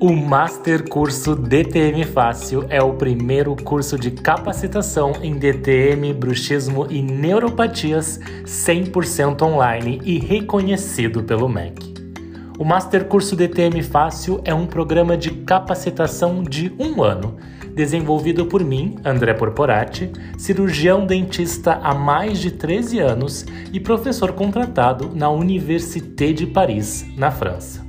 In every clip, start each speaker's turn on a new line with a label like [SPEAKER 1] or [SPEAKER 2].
[SPEAKER 1] O Master Curso DTM Fácil é o primeiro curso de capacitação em DTM, bruxismo e neuropatias 100% online e reconhecido pelo MEC. O Master Curso DTM Fácil é um programa de capacitação de um ano, desenvolvido por mim, André Porporati, cirurgião dentista há mais de 13 anos e professor contratado na Université de Paris, na França.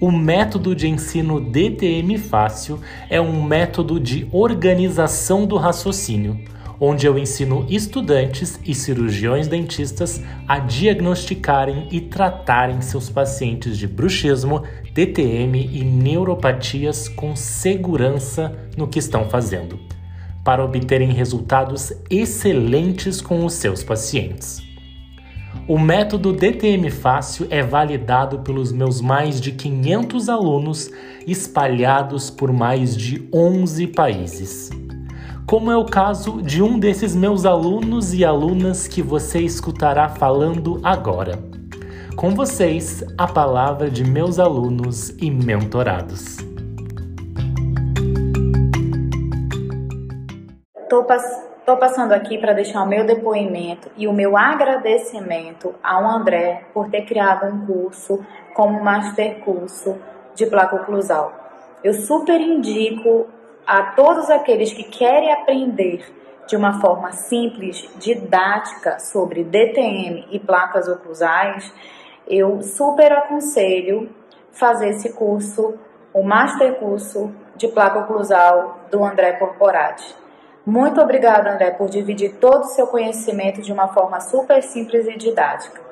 [SPEAKER 1] O método de ensino DTM Fácil é um método de organização do raciocínio, onde eu ensino estudantes e cirurgiões dentistas a diagnosticarem e tratarem seus pacientes de bruxismo, DTM e neuropatias com segurança no que estão fazendo, para obterem resultados excelentes com os seus pacientes. O método DTM Fácil é validado pelos meus mais de 500 alunos espalhados por mais de 11 países. Como é o caso de um desses meus alunos e alunas que você escutará falando agora. Com vocês, a palavra de meus alunos e mentorados.
[SPEAKER 2] Passando Estou passando aqui para deixar o meu depoimento e o meu agradecimento ao André por ter criado um curso como Master Curso de Placa Oclusal. Eu super indico a todos aqueles que querem aprender de uma forma simples, didática sobre DTM e placas oclusais, eu super aconselho fazer esse curso, o Master Curso de Placa Oclusal do André Porporati. Muito obrigada, André, por dividir todo o seu conhecimento de uma forma super simples e didática.